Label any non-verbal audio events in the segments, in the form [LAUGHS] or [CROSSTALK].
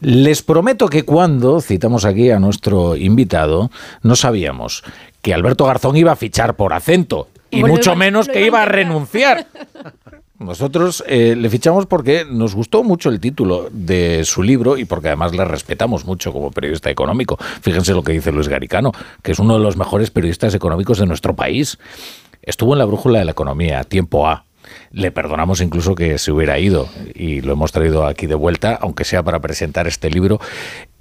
Les prometo que cuando citamos aquí a nuestro invitado, no sabíamos que Alberto Garzón iba a fichar por acento y mucho menos que iba a renunciar. [LAUGHS] Nosotros eh, le fichamos porque nos gustó mucho el título de su libro y porque además le respetamos mucho como periodista económico. Fíjense lo que dice Luis Garicano, que es uno de los mejores periodistas económicos de nuestro país. Estuvo en la brújula de la economía, tiempo A. Le perdonamos incluso que se hubiera ido y lo hemos traído aquí de vuelta, aunque sea para presentar este libro.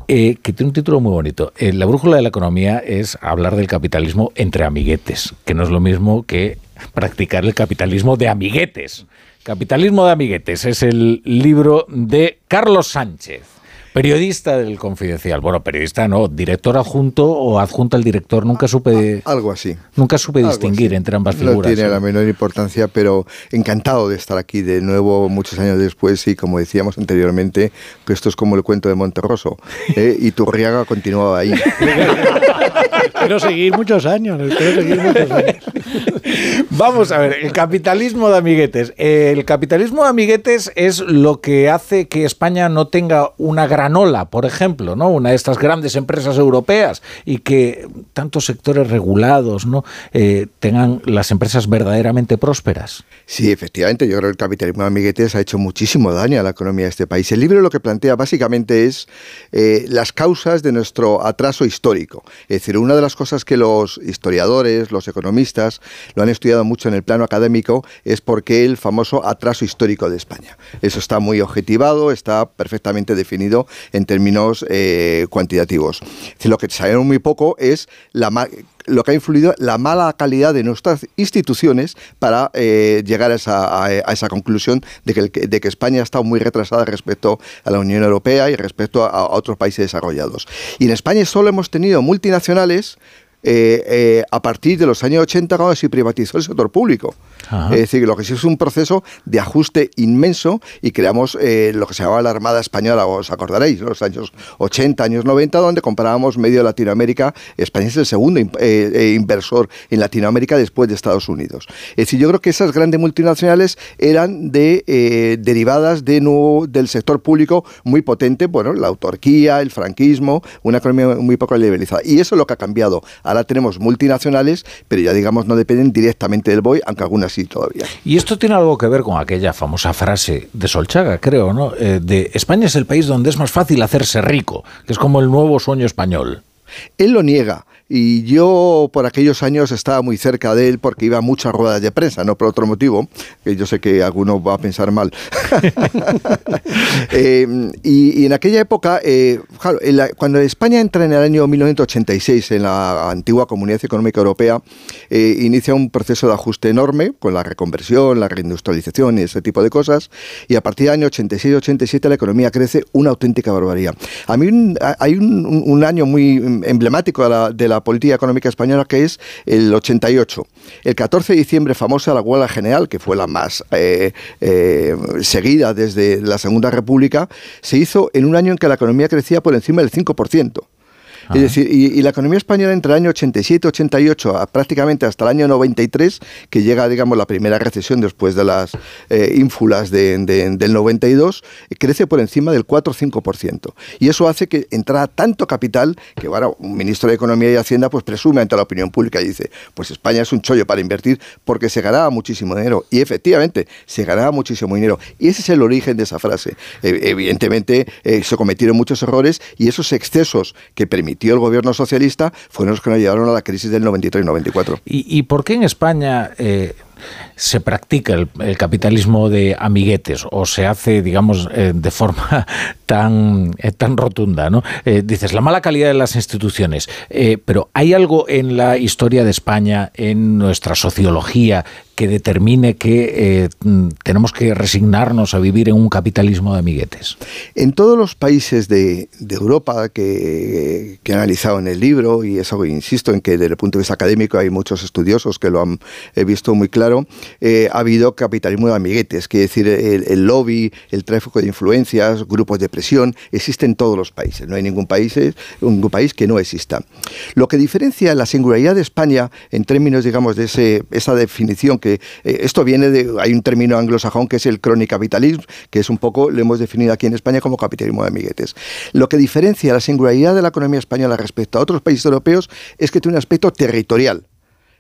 Eh, que tiene un título muy bonito. Eh, la brújula de la economía es hablar del capitalismo entre amiguetes, que no es lo mismo que practicar el capitalismo de amiguetes. Capitalismo de amiguetes es el libro de Carlos Sánchez. Periodista del Confidencial. Bueno, periodista no, director adjunto o adjunta al director. Nunca supe. Algo así. Nunca supe distinguir entre ambas figuras. No tiene la menor importancia, pero encantado de estar aquí de nuevo muchos años después. Y como decíamos anteriormente, que esto es como el cuento de Monterroso. [LAUGHS] ¿eh? Y Turriaga continuaba ahí. [LAUGHS] espero seguir muchos años. Espero seguir muchos años. Vamos a ver, el capitalismo de amiguetes. El capitalismo de amiguetes es lo que hace que España no tenga una gran Granola, por ejemplo, ¿no? una de estas grandes empresas europeas y que tantos sectores regulados ¿no? Eh, tengan las empresas verdaderamente prósperas. Sí, efectivamente, yo creo que el capitalismo de amiguetes ha hecho muchísimo daño a la economía de este país. El libro lo que plantea básicamente es eh, las causas de nuestro atraso histórico. Es decir, una de las cosas que los historiadores, los economistas, lo han estudiado mucho en el plano académico es porque el famoso atraso histórico de España. Eso está muy objetivado, está perfectamente definido en términos eh, cuantitativos. lo que sabemos muy poco es lo que ha influido la mala calidad de nuestras instituciones para eh, llegar a esa, conclusión de que, de que, España estado muy retrasada respecto a la Unión Europea y respecto a otros países desarrollados. Y en España solo hemos tenido multinacionales eh, eh, a partir de los años 80 cuando se privatizó el sector público. Es decir, lo que sí es un proceso de ajuste inmenso y creamos eh, lo que se llamaba la Armada Española, os acordaréis, los años 80, años 90, donde comparábamos medio Latinoamérica. España es el segundo inversor en Latinoamérica después de Estados Unidos. Es decir, yo creo que esas grandes multinacionales eran de, derivadas de del sector público muy potente, bueno, la autarquía, el franquismo, una economía muy poco liberalizada. Y eso es lo que ha cambiado Ahora tenemos multinacionales, pero ya digamos no dependen directamente del BOE, aunque algunas sí todavía. Y esto tiene algo que ver con aquella famosa frase de Solchaga, creo, ¿no? Eh, de España es el país donde es más fácil hacerse rico, que es como el nuevo sueño español. Él lo niega. Y yo por aquellos años estaba muy cerca de él porque iba a muchas ruedas de prensa, no por otro motivo, que yo sé que alguno va a pensar mal. [LAUGHS] [LAUGHS] Eh, y, en aquella época, eh, cuando España entra en el año 1986 en la antigua Comunidad Económica Europea, eh, inicia un proceso de ajuste enorme con la reconversión, la reindustrialización y ese tipo de cosas. Y a partir del año 86-87 la economía crece una auténtica barbaridad. A mí hay un, año muy emblemático de la política económica española, que es el 88. El 14 de diciembre, famosa la huelga general, que fue la más eh, eh, seguida desde la Segunda República, se hizo en un año en que la economía crecía por encima del 5%. Es decir, y, la economía española entre el año 87 88 prácticamente hasta el año 93, que llega, digamos, la primera recesión después de las eh, ínfulas del 92, crece por encima del 4 o 5%. Y eso hace que entrara tanto capital que, bueno, un ministro de Economía y Hacienda pues presume ante la opinión pública y dice, pues España es un chollo para invertir porque se ganaba muchísimo dinero. Y efectivamente, se ganaba muchísimo dinero. Y ese es el origen de esa frase. evidentemente, eh, se cometieron muchos errores y esos excesos que permitieron el gobierno socialista fueron los que nos llevaron a la crisis del 93-94. ¿Y, ¿Y, por qué en España eh, se practica el, capitalismo de amiguetes o se hace, digamos, eh, de forma [LAUGHS] tan, eh, tan rotunda, ¿no? dices, la mala calidad de las instituciones, pero ¿hay algo en la historia de España, en nuestra sociología, que determine que eh, tenemos que resignarnos a vivir en un capitalismo de amiguetes? En todos los países de, Europa que, he analizado en el libro, y eso insisto en que desde el punto de vista académico hay muchos estudiosos que lo han visto muy claro, claro, eh, ha habido capitalismo de amiguetes, que decir, el, lobby, el tráfico de influencias, grupos de presión, existen en todos los países. No hay ningún país, ningún país que no exista. Lo que diferencia la singularidad de España en términos, digamos, de ese, esa definición que eh, esto viene de, hay un término anglosajón que es el cronicapitalismo, que es un poco, lo hemos definido aquí en España como capitalismo de amiguetes. Lo que diferencia la singularidad de la economía española respecto a otros países europeos es que tiene un aspecto territorial.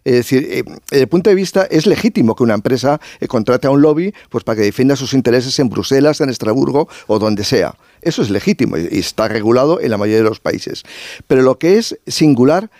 Es decir, eh, desde el punto de vista es legítimo que una empresa eh, contrate a un lobby pues, para que defienda sus intereses en Bruselas, en Estrasburgo o donde sea. Eso es legítimo y está regulado en la mayoría de los países. Pero lo que es singular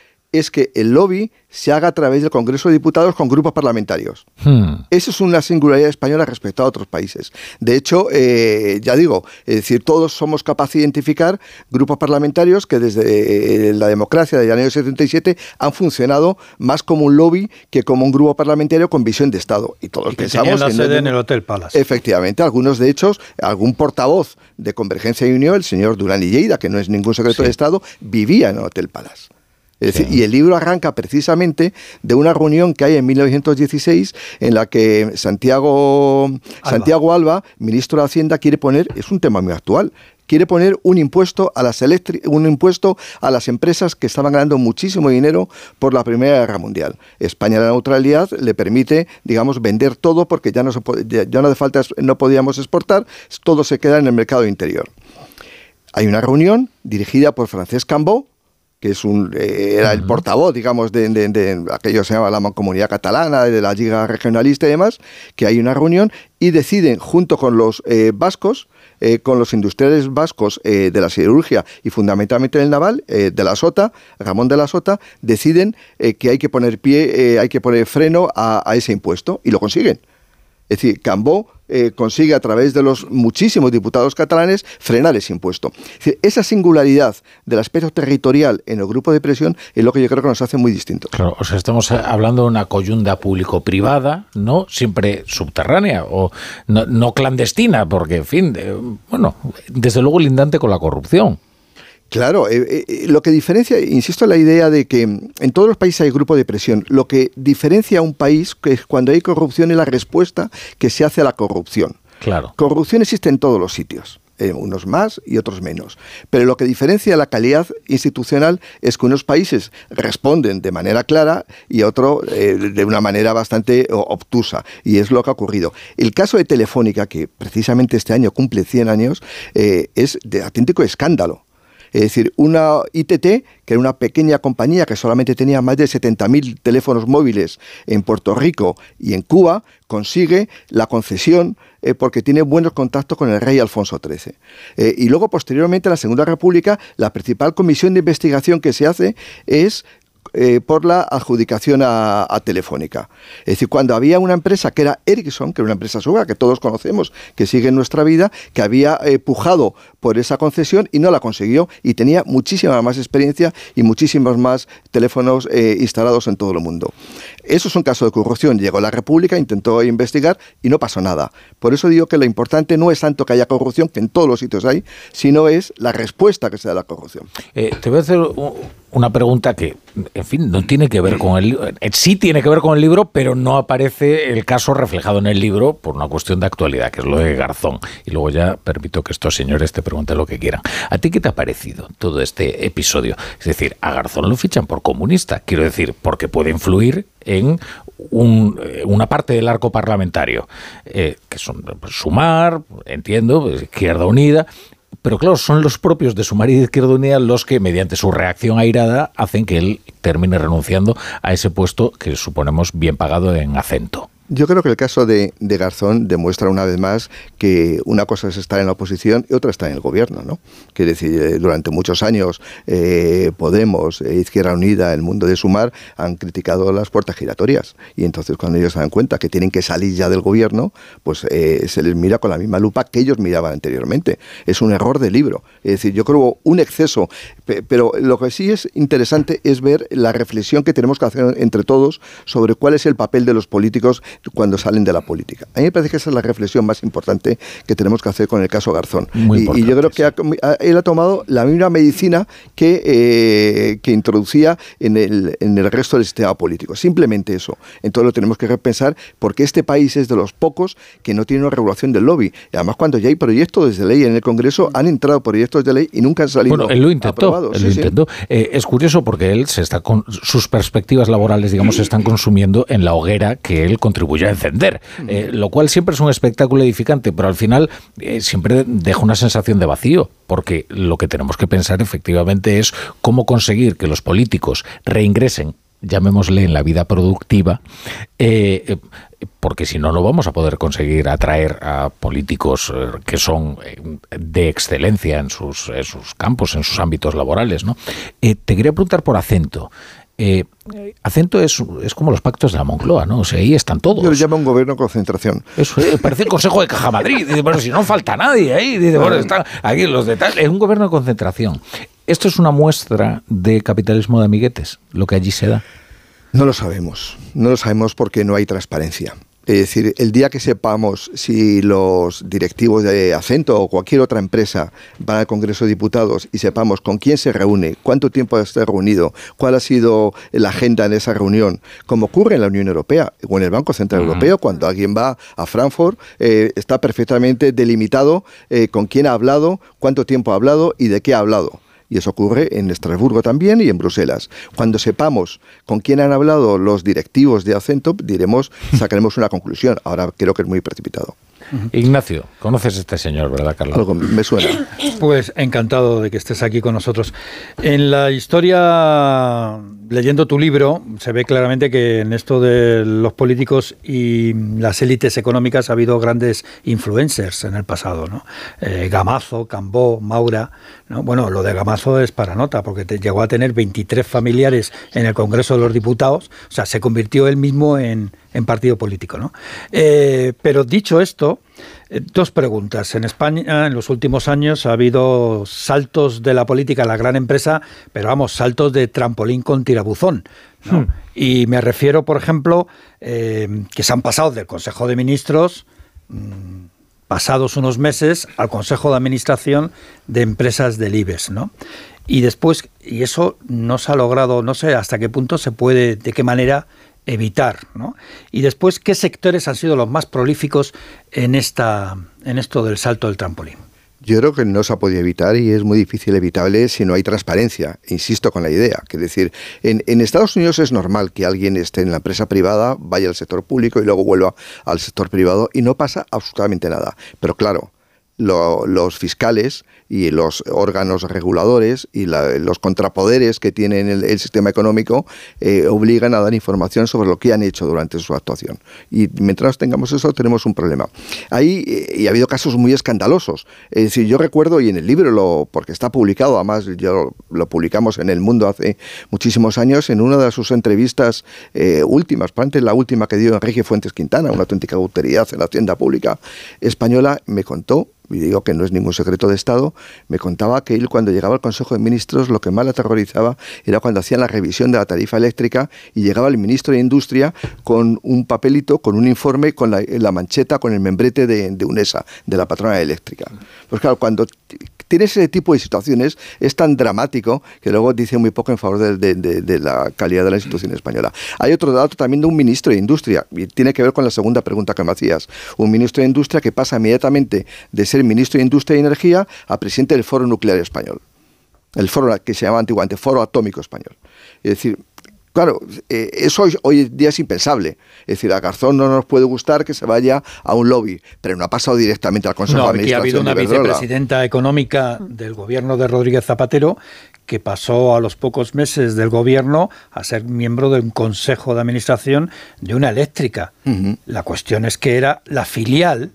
que el lobby se haga a través del Congreso de Diputados con grupos parlamentarios. Hmm. Eso es una singularidad española respecto a otros países. De hecho, eh, ya digo, es decir, todos somos capaces de identificar grupos parlamentarios que desde eh, la democracia del año 77 han funcionado más como un lobby que como un grupo parlamentario con visión de Estado. Y todos pensamos la sede en el Hotel Palace. Efectivamente, algunos de hecho, algún portavoz de Convergencia y Unión, el señor Durán y Lleida, que no es ningún secretario de Estado, vivía en el Hotel Palace y el libro arranca precisamente de una reunión que hay en 1916 en la que Santiago Alba, Santiago Alba ministro de Hacienda, quiere poner, es un tema muy actual, quiere poner un impuesto a las un impuesto a las empresas que estaban ganando muchísimo dinero por la Primera Guerra Mundial. España la neutralidad le permite, digamos, vender todo porque ya no ya no hace falta no podíamos exportar, todo se queda en el mercado interior. Hay una reunión dirigida por Francesc Cambó, que es un, eh, era el portavoz, digamos, de, de, aquello se llama la Mancomunidad Catalana, de la Liga Regionalista y demás, que hay una reunión y deciden, junto con los eh, vascos, eh, con los industriales vascos de la siderurgia y fundamentalmente del naval, de la Sota, Ramón de la Sota, deciden que hay que poner pie, hay que poner freno a, a ese impuesto y lo consiguen. Es decir, Cambó eh, consigue a través de los muchísimos diputados catalanes frenar ese impuesto. esa singularidad del aspecto territorial en el grupo de presión es lo que yo creo que nos hace muy distintos. Claro, o sea, estamos hablando de una coyunda público-privada, ¿no? Siempre subterránea o no, clandestina, porque, en fin, bueno, desde luego lindante con la corrupción. Claro, eh, eh, eh, lo que diferencia, insisto en la idea de que en todos los países hay grupo de presión, lo que diferencia a un país que es cuando hay corrupción es la respuesta que se hace a la corrupción. Claro. Corrupción existe en todos los sitios. unos más y otros menos. Pero lo que diferencia la calidad institucional es que unos países responden de manera clara y otros de una manera bastante obtusa. Y es lo que ha ocurrido. El caso de Telefónica, que precisamente este año cumple 100 años, es de auténtico escándalo. Es decir, una ITT, que era una pequeña compañía que solamente tenía más de 70.000 teléfonos móviles en Puerto Rico y en Cuba, consigue la concesión eh, porque tiene buenos contactos con el rey Alfonso XIII. Eh, y luego, posteriormente, en la Segunda República, la principal comisión de investigación que se hace es eh, por la adjudicación a, Telefónica. Es decir, cuando había una empresa que era Ericsson, que era una empresa suya que todos conocemos, que sigue en nuestra vida, que había eh, pujado por esa concesión y no la consiguió y tenía muchísima más experiencia y muchísimos más teléfonos eh, instalados en todo el mundo. Eso es un caso de corrupción. Llegó la República, intentó investigar y no pasó nada. Por eso digo que lo importante no es tanto que haya corrupción, que en todos los sitios hay, sino es la respuesta que se da a la corrupción. te voy a hacer una pregunta que, en fin, no tiene que ver con el libro. Eh, sí tiene que ver con el libro, pero no aparece el caso reflejado en el libro por una cuestión de actualidad, que es lo de Garzón. Y luego ya permito que estos señores te pregunten lo que quieran. ¿A ti qué te ha parecido todo este episodio? Es decir, a Garzón lo fichan por comunista, quiero decir, porque puede influir en eh, una parte del arco parlamentario, eh, que son Sumar, entiendo, Izquierda Unida, pero claro, son los propios de su marido Izquierda Unida los que, mediante su reacción airada, hacen que él termine renunciando a ese puesto que suponemos bien pagado en acento. Yo creo que el caso de, Garzón demuestra una vez más que una cosa es estar en la oposición y otra estar en el gobierno, ¿no? Que decir, eh, durante muchos años eh, Podemos, eh, Izquierda Unida, el mundo de Sumar han criticado las puertas giratorias y entonces cuando ellos se dan cuenta que tienen que salir ya del gobierno, pues se les mira con la misma lupa que ellos miraban anteriormente. Es un error de libro. Es decir, yo creo un exceso, pero lo que sí es interesante es ver la reflexión que tenemos que hacer entre todos sobre cuál es el papel de los políticos cuando salen de la política. A mí me parece que esa es la reflexión más importante que tenemos que hacer con el caso Garzón. y, yo creo que él ha tomado la misma medicina que, eh, que introducía en el, en el resto del sistema político. Simplemente eso. Entonces lo tenemos que repensar porque este país es de los pocos que no tiene una regulación del lobby. Y además, cuando ya hay proyectos de ley en el Congreso, han entrado proyectos de ley y nunca han salido. Bueno, él lo intentó. Él lo intentó. Eh, es curioso porque él se está con sus perspectivas laborales, digamos, se están consumiendo en la hoguera que él contribuye a encender, eh, lo cual siempre es un espectáculo edificante, pero al final eh, siempre deja una sensación de vacío, porque lo que tenemos que pensar efectivamente es cómo conseguir que los políticos reingresen llamémosle en la vida productiva, eh, porque si no, no vamos a poder conseguir atraer a políticos que son de excelencia en sus, en sus campos, en sus ámbitos laborales. ¿no? te quería preguntar por acento. Eh, acento es, es, como los pactos de la Moncloa, ¿no? O sea, ahí están todos. Yo lo llamo un gobierno concentración. Eso parece el Consejo de Caja Madrid. Dice, bueno, si no falta nadie ahí. Dice, bueno, están aquí los detalles. Es un gobierno de concentración. ¿Esto es una muestra de capitalismo de amiguetes, lo que allí se da? No lo sabemos. No lo sabemos porque no hay transparencia. Es decir, el día que sepamos si los directivos de Acento o cualquier otra empresa van al Congreso de Diputados y sepamos con quién se reúne, cuánto tiempo ha estado reunido, cuál ha sido la agenda en esa reunión, como ocurre en la Unión Europea o en el Banco Central Europeo, cuando alguien va a Frankfurt, eh, está perfectamente delimitado eh, con quién ha hablado, cuánto tiempo ha hablado y de qué ha hablado y eso ocurre en Estrasburgo también y en Bruselas. Cuando sepamos con quién han hablado los directivos de Acento, diremos, [LAUGHS] sacaremos una conclusión. Ahora creo que es muy precipitado. Ignacio, conoces a este señor, ¿verdad, Carlos? Algo me suena. [COUGHS] Pues encantado de que estés aquí con nosotros. En la historia, leyendo tu libro, se ve claramente que en esto de los políticos y las élites económicas ha habido grandes influencers en el pasado, ¿no? Eh, Gamazo, Cambó, Maura. ¿no? Bueno, lo de Gamazo es para nota, porque llegó a tener 23 familiares en el Congreso de los Diputados, o sea, se convirtió él mismo en, en partido político. ¿no? Eh, pero dicho esto, eh, dos preguntas. En España en los últimos años ha habido saltos de la política a la gran empresa, pero vamos, saltos de trampolín con tirabuzón. Hmm. Y me refiero, por ejemplo, eh, que se han pasado del Consejo de Ministros, mm, pasados unos meses, al Consejo de Administración de Empresas del IBEX. ¿no? Y después, y eso no se ha logrado, no sé hasta qué punto se puede, de qué manera evitar. ¿no? Y después, ¿qué sectores han sido los más prolíficos en, esta, en esto del salto del trampolín? Yo creo que no se ha podido evitar y es muy difícil evitable si no hay transparencia. Insisto con la idea. Que decir, en, en, Estados Unidos es normal que alguien esté en la empresa privada, vaya al sector público y luego vuelva al sector privado y no pasa absolutamente nada. Pero claro, los fiscales y los órganos reguladores y los contrapoderes que tienen el, sistema económico eh, obligan a dar información sobre lo que han hecho durante su actuación. Y mientras tengamos eso, tenemos un problema. Ahí, eh, y ha habido casos muy escandalosos. Es decir, yo recuerdo, y en el libro, lo, porque está publicado, además, yo lo publicamos en El Mundo hace muchísimos años, en una de sus entrevistas eh, últimas, probablemente la última que dio Enrique Fuentes Quintana, una auténtica autoridad en la hacienda pública española, me contó y digo que no es ningún secreto de Estado, me contaba que él cuando llegaba al Consejo de Ministros lo que más le aterrorizaba era cuando hacían la revisión de la tarifa eléctrica y llegaba el ministro de Industria con un papelito, con un informe, con la, mancheta, con el membrete de, de, UNESA, de la patrona eléctrica. Pues claro, cuando tienes ese tipo de situaciones, es tan dramático que luego dice muy poco en favor de, la calidad de la institución española. Hay otro dato también de un ministro de Industria, y tiene que ver con la segunda pregunta que me hacías. Un ministro de Industria que pasa inmediatamente de ser ministro de Industria y Energía a presidente del Foro Nuclear Español. El foro que se llamaba antiguamente Foro Atómico Español. Es decir, Claro, eh, eso hoy, en día es impensable. Es decir, a Garzón no nos puede gustar que se vaya a un lobby, pero no ha pasado directamente al Consejo de Administración. ha habido una vicepresidenta económica del gobierno de Rodríguez Zapatero que pasó a los pocos meses del gobierno a ser miembro de un consejo de administración de una eléctrica. La cuestión es que era la filial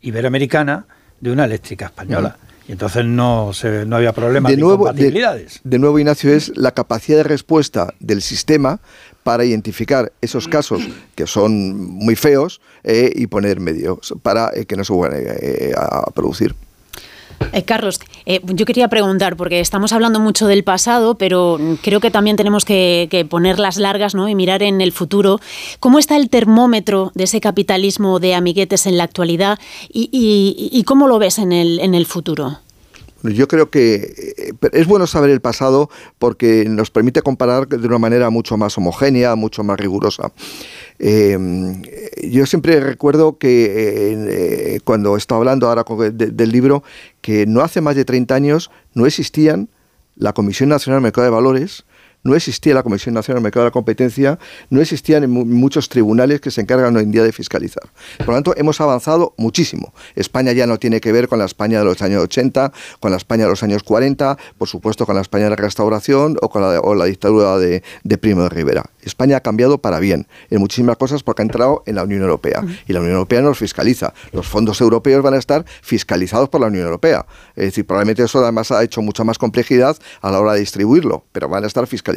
iberoamericana de una eléctrica española. Y entonces no, se, no había problema de, nuevo, de, de, nuevo, Ignacio, es la capacidad de respuesta del sistema para identificar esos casos que son muy feos eh, y poner medios para eh, que no se vuelvan eh, a producir. Eh, Carlos, eh, yo quería preguntar, porque estamos hablando mucho del pasado, pero creo que también tenemos que, poner las largas ¿no? y mirar en el futuro. ¿Cómo está el termómetro de ese capitalismo de amiguetes en la actualidad y, cómo lo ves en el, en el futuro? Yo creo que eh, es bueno saber el pasado porque nos permite comparar de una manera mucho más homogénea, mucho más rigurosa. Eh, yo siempre recuerdo que eh, cuando estaba hablando ahora del libro, que no hace más de 30 años no existían la Comisión Nacional de Mercado de Valores, no existía la Comisión Nacional del Mercado de la Competencia, no existían muchos tribunales que se encargan hoy en día de fiscalizar. Por lo tanto, hemos avanzado muchísimo. España ya no tiene que ver con la España de los años 80, con la España de los años 40, por supuesto con la España de la Restauración o con la, dictadura de, Primo de Rivera. España ha cambiado para bien en muchísimas cosas porque ha entrado en la Unión Europea y la Unión Europea nos fiscaliza. Los fondos europeos van a estar fiscalizados por la Unión Europea. Es decir, probablemente eso además ha hecho mucha más complejidad a la hora de distribuirlo, pero van a estar fiscalizados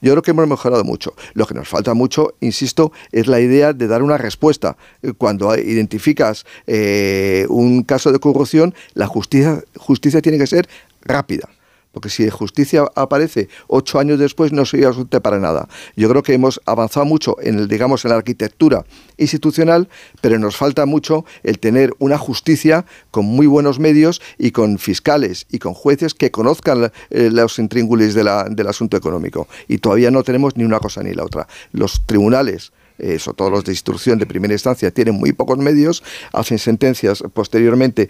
yo creo que hemos mejorado mucho. Lo que nos falta mucho, insisto, es la idea de dar una respuesta. Cuando identificas eh, un caso de corrupción, la justicia, justicia tiene que ser rápida porque si justicia aparece ocho años después no sería útil para nada. Yo creo que hemos avanzado mucho en el, digamos, en la arquitectura institucional, pero nos falta mucho el tener una justicia con muy buenos medios y con fiscales y con jueces que conozcan eh, los intríngulis del asunto económico. Y todavía no tenemos ni una cosa ni la otra. Los tribunales eh, sobre todo los de instrucción de primera instancia, tienen muy pocos medios, hacen sentencias posteriormente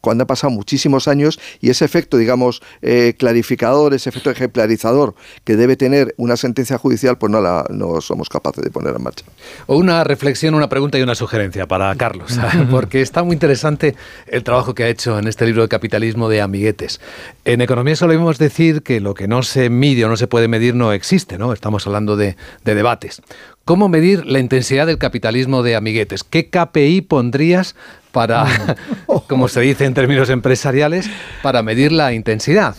cuando ha pasado muchísimos años y ese efecto, digamos, eh, clarificador, ese efecto ejemplarizador que debe tener una sentencia judicial, pues no, la, no somos capaces de poner en marcha. O una reflexión, una pregunta y una sugerencia para Carlos, [LAUGHS] [LAUGHS] porque está muy interesante el trabajo que ha hecho en este libro de capitalismo de amiguetes. En economía solemos decir que lo que no se mide o no se puede medir no existe, ¿no? Estamos hablando de, de debates. ¿Cómo medir la intensidad del capitalismo de amiguetes? ¿Qué KPI pondrías para, [LAUGHS] [LAUGHS] como se dice en términos empresariales, para medir la intensidad?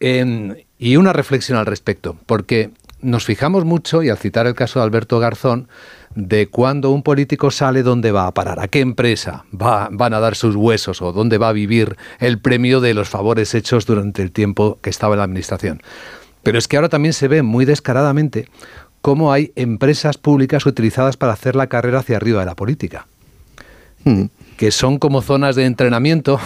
y una reflexión al respecto, porque nos fijamos mucho, y al citar el caso de Alberto Garzón, de cuando un político sale, dónde va a parar, a qué empresa va, van a dar sus huesos o dónde va a vivir el premio de los favores hechos durante el tiempo que estaba en la administración. Pero es que ahora también se ve muy descaradamente cómo hay empresas públicas utilizadas para hacer la carrera hacia arriba de la política, hmm. que son como zonas de entrenamiento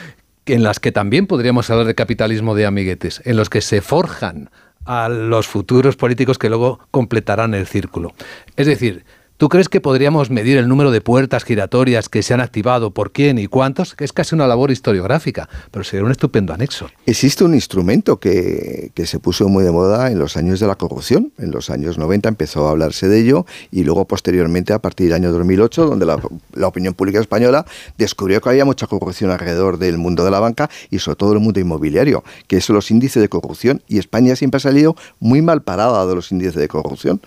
[LAUGHS] en las que también podríamos hablar de capitalismo de amiguetes, en los que se forjan a los futuros políticos que luego completarán el círculo. Es decir, ¿Tú crees que podríamos medir el número de puertas giratorias que se han activado, por quién y cuántos? Que es casi una labor historiográfica, pero sería un estupendo anexo. Existe un instrumento que, se puso muy de moda en los años de la corrupción. En los años 90 empezó a hablarse de ello y luego posteriormente a partir del año 2008, donde la, opinión pública española descubrió que había mucha corrupción alrededor del mundo de la banca y sobre todo del mundo inmobiliario, que son los índices de corrupción y España siempre ha salido muy mal parada de los índices de corrupción.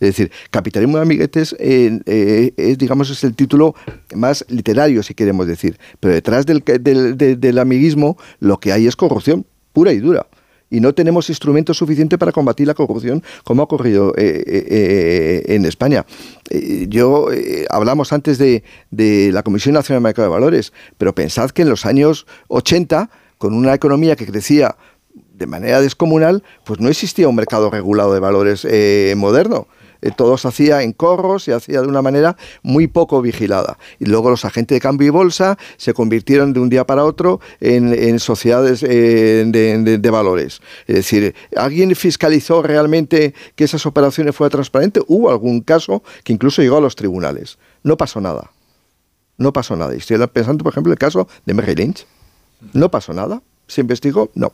Es decir, capitalismo de amiguetes eh, es, digamos, es el título más literario, si queremos decir. Pero detrás del, del, amiguismo lo que hay es corrupción pura y dura y no tenemos instrumentos suficientes para combatir la corrupción como ha ocurrido eh, eh, en España. yo hablamos antes de, de, la Comisión Nacional de Mercado de Valores, pero pensad que en los años 80, con una economía que crecía de manera descomunal, pues no existía un mercado regulado de valores moderno. Eh, todo se hacía en corros, se hacía de una manera muy poco vigilada. Y luego los agentes de cambio y bolsa se convirtieron de un día para otro en, sociedades eh, de, valores. Es decir, ¿alguien fiscalizó realmente que esas operaciones fueran transparentes? Hubo algún caso que incluso llegó a los tribunales. No pasó nada. No pasó nada. Y estoy pensando, por ejemplo, el caso de Merrill Lynch. No pasó nada. ¿Se investigó? No.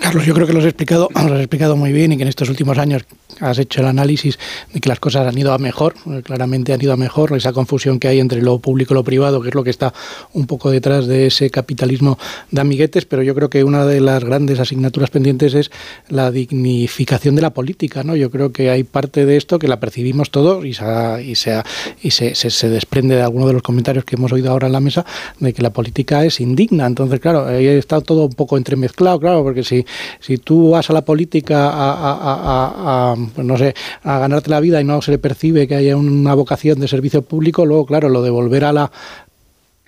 Carlos, yo creo que lo has explicado, [CLEARS THROAT] lo has explicado muy bien y que en estos últimos años has hecho el análisis de que las cosas han ido a mejor, eh, claramente han ido a mejor, esa confusión que hay entre lo público y lo privado, que es lo que está un poco detrás de ese capitalismo de amiguetes, pero yo creo que una de las grandes asignaturas pendientes es la dignificación de la política, ¿no? Yo creo que hay parte de esto que la percibimos todos y, se, y, se, y se, se, desprende de alguno de los comentarios que hemos oído ahora en la mesa de que la política es indigna. Entonces, claro, está todo un poco entremezclado, claro, porque si, si tú vas a la política a pues no sé, a ganarte la vida y no se le percibe que haya una vocación de servicio público, luego, claro, lo de volver a la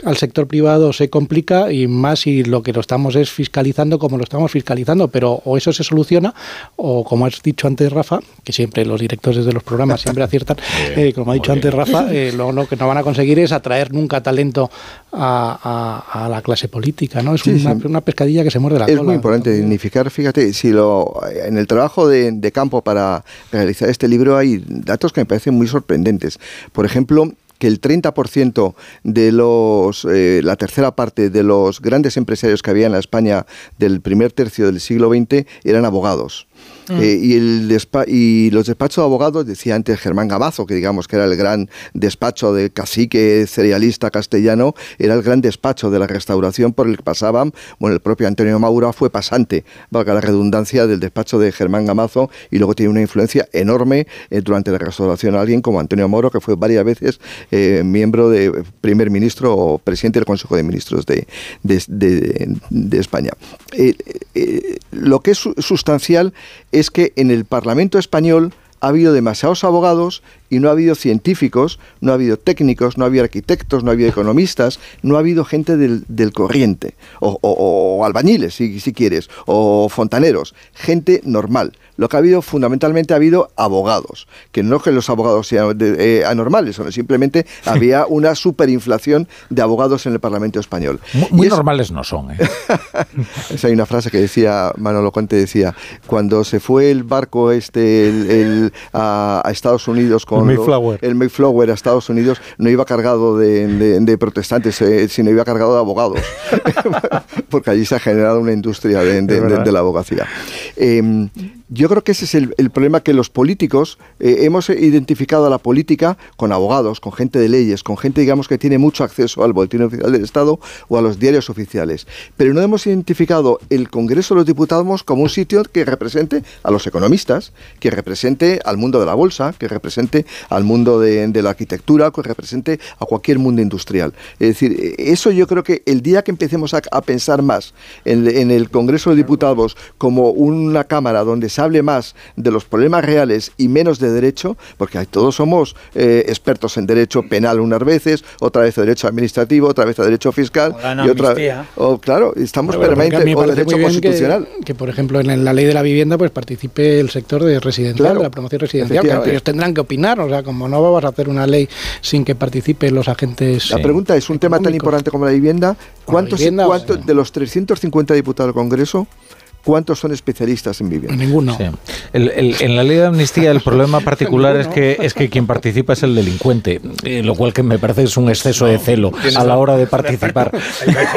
al sector privado se complica y más si lo que lo estamos es fiscalizando como lo estamos fiscalizando, pero o eso se soluciona o como has dicho antes Rafa, que siempre los directores de los programas siempre aciertan, [LAUGHS] eh, como ha dicho antes Rafa, eh, lo, que no van a conseguir es atraer nunca talento a, la clase política, ¿no? Es una, pescadilla que se muerde la es cola. Es muy importante dignificar, fíjate, si lo en el trabajo de, de campo para realizar este libro hay datos que me parecen muy sorprendentes. Por ejemplo, que el 30% de los, eh, la tercera parte de los grandes empresarios que había en la España del primer tercio del siglo XX eran abogados. Eh, y, el y los despachos de abogados, decía antes Germán Gamazo, que digamos que era el gran despacho de cacique cerealista castellano, era el gran despacho de la restauración por el que pasaban, bueno, el propio Antonio Maura fue pasante, valga la redundancia, del despacho de Germán Gamazo y luego tiene una influencia enorme eh, durante la restauración alguien como Antonio Mauro, que fue varias veces eh, miembro de primer ministro o presidente del Consejo de Ministros de, de, España. lo que es sustancial es que en el Parlamento español ha habido demasiados abogados y no ha habido científicos, no ha habido técnicos, no ha habido arquitectos, no ha habido economistas, no ha habido gente del, corriente, o, albañiles, si, si, quieres, o fontaneros, gente normal. Lo que ha habido fundamentalmente ha habido abogados, que no que los abogados sean eh, anormales, sino simplemente había una superinflación de abogados en el Parlamento español. Muy, normales no son. ¿eh? [LAUGHS] hay una frase que decía, Manolo Conte decía, cuando se fue el barco este a, Estados Unidos con el Mayflower. el Mayflower a Estados Unidos, no iba cargado de, protestantes, eh, sino iba cargado de abogados, [LAUGHS] porque allí se ha generado una industria de, la abogacía. Em, yo creo que ese es el, problema que los políticos eh, hemos identificado a la política con abogados, con gente de leyes, con gente, digamos, que tiene mucho acceso al boletín oficial del Estado o a los diarios oficiales. Pero no hemos identificado el Congreso de los Diputados como un sitio que represente a los economistas, que represente al mundo de la bolsa, que represente al mundo de, la arquitectura, que represente a cualquier mundo industrial. Es decir, eso yo creo que el día que empecemos a, pensar más en, el Congreso de Diputados como una cámara donde se hable más de los problemas reales y menos de derecho, porque todos somos eh, expertos en derecho penal unas veces, otra vez derecho administrativo, otra vez derecho fiscal y otra oh, claro, estamos permanentemente o derecho constitucional. Que, por ejemplo en la ley de la vivienda pues participe el sector de residencial, de la promoción residencial, que ellos tendrán que opinar, o sea, como no vamos a hacer una ley sin que participen los agentes. La pregunta es un tema tan importante como la vivienda, ¿cuántos, ¿cuántos de los 350 diputados del Congreso ¿Cuántos son especialistas en vivienda? Ninguno. en la ley de amnistía el problema particular es que es que quien participa es el delincuente, eh, lo cual que me parece es un exceso de celo a la hora de participar.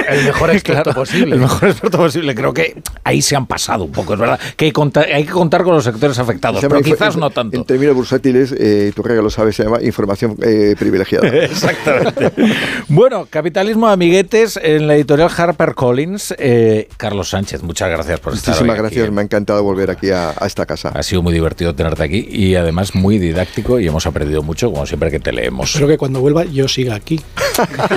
El mejor, [LAUGHS] experto posible. El mejor experto posible. Creo que ahí se han pasado un poco, es verdad. Que hay, que contar, con los sectores afectados, pero quizás no tanto. En términos bursátiles, eh, tu regalo lo sabes, se llama información eh, privilegiada. [LAUGHS] Exactamente. bueno, Capitalismo de Amiguetes en la editorial HarperCollins. Eh, Carlos Sánchez, muchas gracias por Muchísimas gracias, me ha encantado volver aquí a, esta casa. Ha sido muy divertido tenerte aquí y además muy didáctico y hemos aprendido mucho, como siempre que te leemos. Espero que cuando vuelva yo siga aquí. [LAUGHS]